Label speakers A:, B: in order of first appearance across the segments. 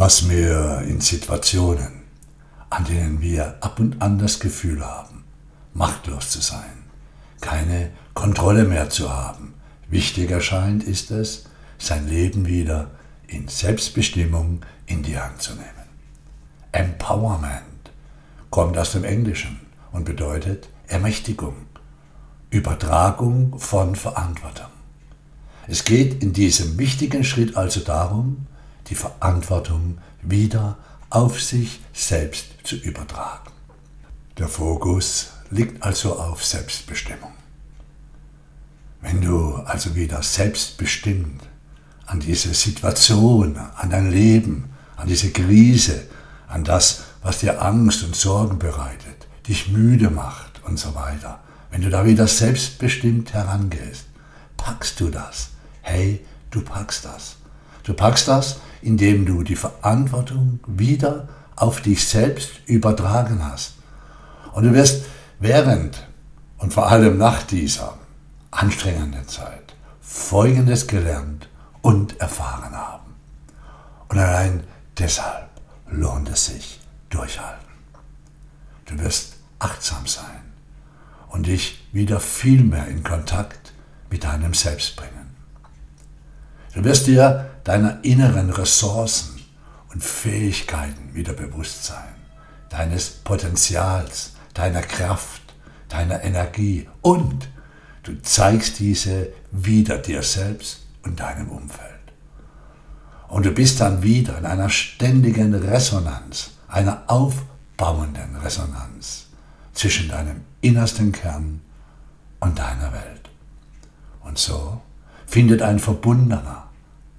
A: was mir in Situationen, an denen wir ab und an das Gefühl haben, machtlos zu sein, keine Kontrolle mehr zu haben, wichtig erscheint, ist es, sein Leben wieder in Selbstbestimmung in die Hand zu nehmen. Empowerment kommt aus dem Englischen und bedeutet Ermächtigung, Übertragung von Verantwortung. Es geht in diesem wichtigen Schritt also darum, die Verantwortung wieder auf sich selbst zu übertragen. Der Fokus liegt also auf Selbstbestimmung. Wenn du also wieder selbstbestimmt an diese Situation, an dein Leben, an diese Krise, an das, was dir Angst und Sorgen bereitet, dich müde macht und so weiter, wenn du da wieder selbstbestimmt herangehst, packst du das. Hey, du packst das. Du packst das, indem du die Verantwortung wieder auf dich selbst übertragen hast. Und du wirst während und vor allem nach dieser anstrengenden Zeit Folgendes gelernt und erfahren haben. Und allein deshalb lohnt es sich durchhalten. Du wirst achtsam sein und dich wieder viel mehr in Kontakt mit deinem Selbst bringen. Du wirst dir deiner inneren Ressourcen und Fähigkeiten wieder bewusst sein, deines Potenzials, deiner Kraft, deiner Energie und du zeigst diese wieder dir selbst und deinem Umfeld. Und du bist dann wieder in einer ständigen Resonanz, einer aufbauenden Resonanz zwischen deinem innersten Kern und deiner Welt. Und so findet ein verbundener,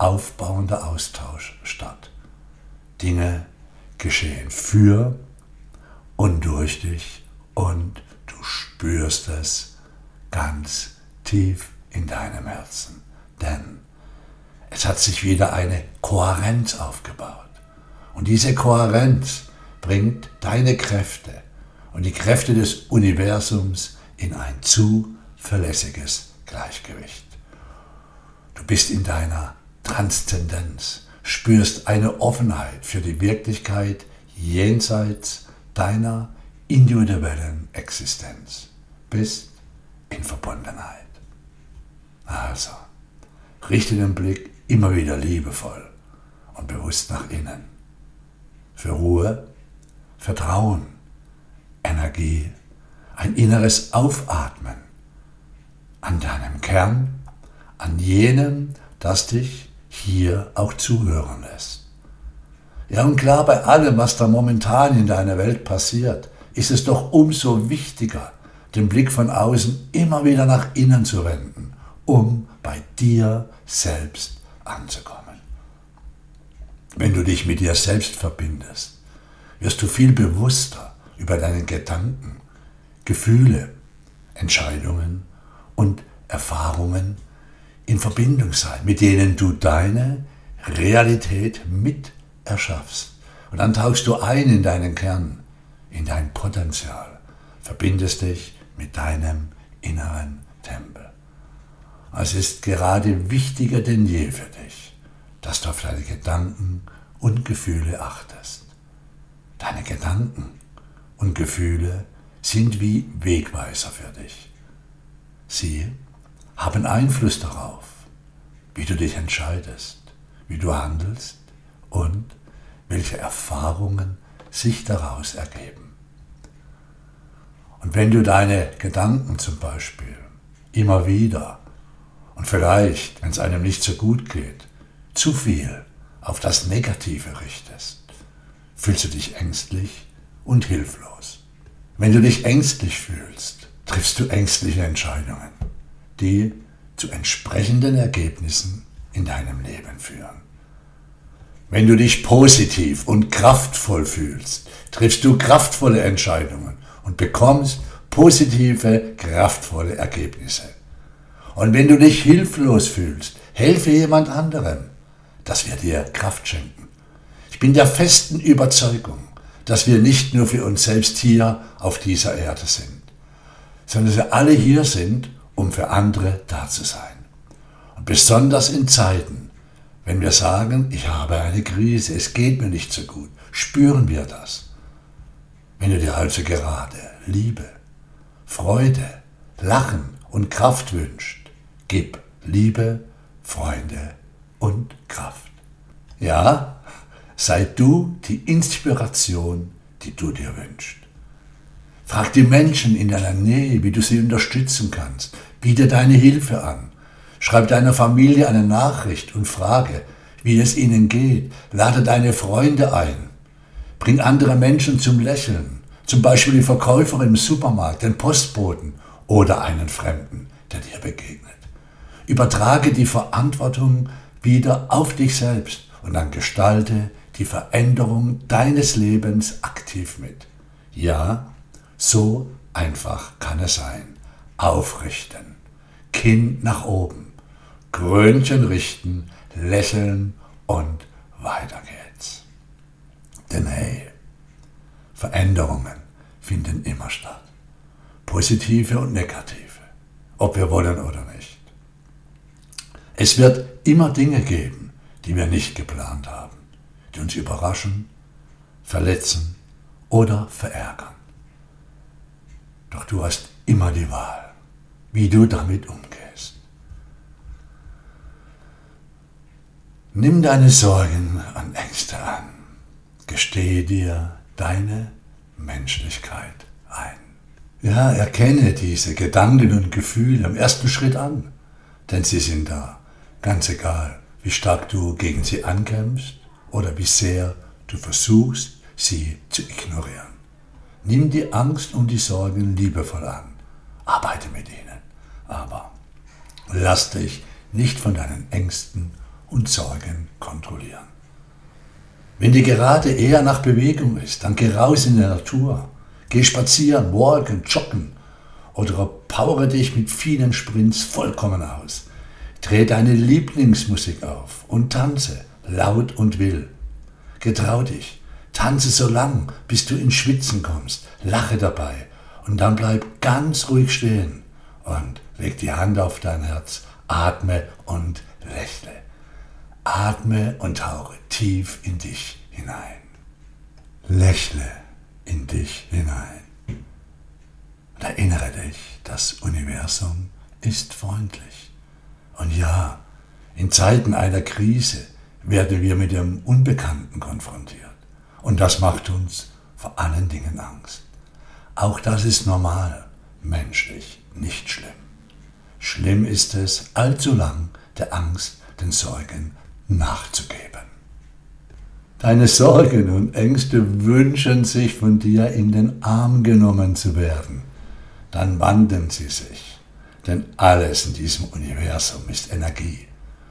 A: aufbauender Austausch statt. Dinge geschehen für und durch dich und du spürst es ganz tief in deinem Herzen. Denn es hat sich wieder eine Kohärenz aufgebaut. Und diese Kohärenz bringt deine Kräfte und die Kräfte des Universums in ein zuverlässiges Gleichgewicht. Du bist in deiner Transzendenz, spürst eine Offenheit für die Wirklichkeit jenseits deiner individuellen Existenz, bist in Verbundenheit. Also, richte den Blick immer wieder liebevoll und bewusst nach innen. Für Ruhe, Vertrauen, Energie, ein inneres Aufatmen an deinem Kern, an jenem, das dich hier auch zuhören lässt. Ja, und klar, bei allem, was da momentan in deiner Welt passiert, ist es doch umso wichtiger, den Blick von außen immer wieder nach innen zu wenden, um bei dir selbst anzukommen. Wenn du dich mit dir selbst verbindest, wirst du viel bewusster über deine Gedanken, Gefühle, Entscheidungen und Erfahrungen in Verbindung sein, mit denen du deine Realität mit erschaffst. Und dann tauchst du ein in deinen Kern, in dein Potenzial, verbindest dich mit deinem inneren Tempel. Es ist gerade wichtiger denn je für dich, dass du auf deine Gedanken und Gefühle achtest. Deine Gedanken und Gefühle sind wie Wegweiser für dich. Sie haben Einfluss darauf, wie du dich entscheidest, wie du handelst und welche Erfahrungen sich daraus ergeben. Und wenn du deine Gedanken zum Beispiel immer wieder und vielleicht, wenn es einem nicht so gut geht, zu viel auf das Negative richtest, fühlst du dich ängstlich und hilflos. Wenn du dich ängstlich fühlst, triffst du ängstliche Entscheidungen, die zu entsprechenden Ergebnissen in deinem Leben führen. Wenn du dich positiv und kraftvoll fühlst, triffst du kraftvolle Entscheidungen und bekommst positive, kraftvolle Ergebnisse. Und wenn du dich hilflos fühlst, helfe jemand anderem. Das wird dir Kraft schenken. Ich bin der festen Überzeugung, dass wir nicht nur für uns selbst hier auf dieser Erde sind, sondern dass wir alle hier sind, um für andere da zu sein. Und besonders in Zeiten, Wenn wir sagen, ich habe eine Krise, es geht mir nicht so gut, spüren wir das. Wenn du dir also gerade Liebe, Freude, Lachen und Kraft wünscht, gib Liebe, Freunde und Kraft. Ja, sei du die Inspiration, die du dir wünschst. Frag die Menschen in deiner Nähe, wie du sie unterstützen kannst. Biete deine Hilfe an. Schreib deiner Familie eine Nachricht und frage, wie es ihnen geht. Lade deine Freunde ein. Bring andere Menschen zum Lächeln. Zum Beispiel die Verkäufer im Supermarkt, den Postboten oder einen Fremden, der dir begegnet. Übertrage die Verantwortung wieder auf dich selbst und dann gestalte die Veränderung deines Lebens aktiv mit. Ja, so einfach kann es sein. Aufrichten, Kinn nach oben, Krönchen richten, lächeln und weiter geht's. Denn hey, Veränderungen finden immer statt. Positive und negative, ob wir wollen oder nicht. Es wird immer Dinge geben, die wir nicht geplant haben, die uns überraschen, verletzen oder verärgern. Doch du hast immer die Wahl, wie du damit umgehst. Nimm deine Sorgen und Ängste an. Gestehe dir deine Menschlichkeit ein. Ja, erkenne diese Gedanken und Gefühle im ersten Schritt an, denn sie sind da. Ganz egal, wie stark du gegen sie ankämpfst oder wie sehr du versuchst, sie zu ignorieren. Nimm die Angst und die Sorgen liebevoll an. Arbeite mit ihnen. Aber lass dich nicht von deinen Ängsten und Sorgen kontrollieren. Wenn dir gerade eher nach Bewegung ist, dann geh raus in die Natur. Geh spazieren, walken, joggen oder powere dich mit vielen Sprints vollkommen aus. Dreh deine Lieblingsmusik auf und tanze laut und wild. Getrau dich, tanze so lang, bis du ins Schwitzen kommst, lache dabei und dann bleib ganz ruhig stehen und leg die Hand auf dein Herz, atme und lächle. Atme und tauche tief in dich hinein. Lächle in dich hinein. Und erinnere dich, das Universum ist freundlich. Und ja, in Zeiten einer Krise werden wir mit dem Unbekannten konfrontiert. Und das macht uns vor allen Dingen Angst. Auch das ist normal, menschlich, nicht schlimm. Schlimm ist es, allzu lang der Angst, den Sorgen nachzugeben. Deine Sorgen und Ängste wünschen sich von dir in den Arm genommen zu werden. Dann wandern sie sich denn alles in diesem Universum ist Energie.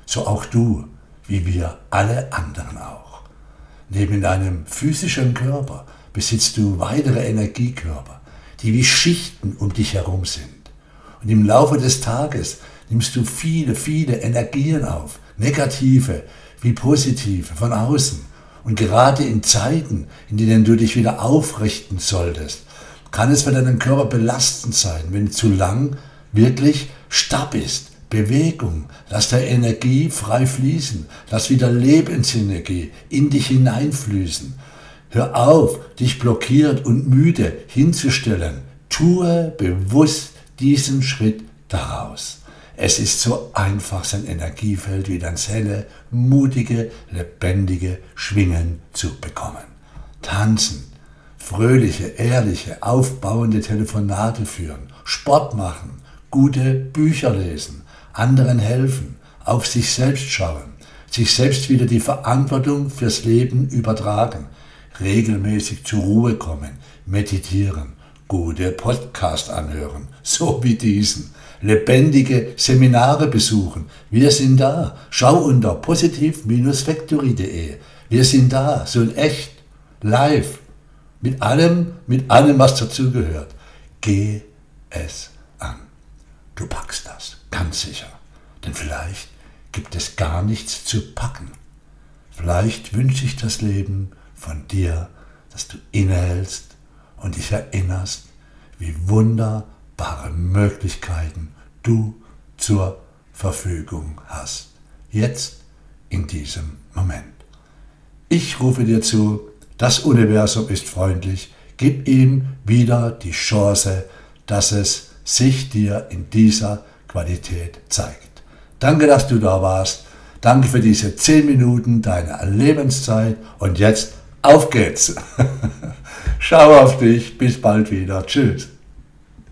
A: So auch du, wie wir alle anderen auch. Neben deinem physischen Körper besitzt du weitere Energiekörper, die wie Schichten um dich herum sind. Und im Laufe des Tages nimmst du viele, viele Energien auf, negative wie positive, von außen. Und gerade in Zeiten, in denen du dich wieder aufrichten solltest, kann es für deinen Körper belastend sein, wenn zu lang wirklich starr bist. Bewegung, lass der Energie frei fließen, lass wieder Lebensenergie in dich hineinfließen. Hör auf, dich blockiert und müde hinzustellen. Tue bewusst diesen Schritt daraus. Es ist so einfach, sein Energiefeld wieder ins helle, mutige, lebendige Schwingen zu bekommen. Tanzen, fröhliche, ehrliche, aufbauende Telefonate führen, Sport machen, gute Bücher lesen, anderen helfen, auf sich selbst schauen, sich selbst wieder die Verantwortung fürs Leben übertragen, regelmäßig zur Ruhe kommen, meditieren, gute Podcast anhören, so wie diesen, lebendige Seminare besuchen. Wir sind da. Schau unter positiv-factory.de. Wir sind da, so in echt, live, mit allem, mit allem, was dazugehört. Geh es Du packst das, ganz sicher. Denn vielleicht gibt es gar nichts zu packen. Vielleicht wünsche ich das Leben von dir, dass du innehältst und dich erinnerst, wie wunderbare Möglichkeiten du zur Verfügung hast. Jetzt in diesem Moment. Ich rufe dir zu, das Universum ist freundlich, gib ihm wieder die Chance, dass es sich dir in dieser Qualität zeigt. Danke, dass du da warst. Danke für diese 10 Minuten deiner Lebenszeit und jetzt auf geht's. Schau auf dich. Bis bald wieder. Tschüss.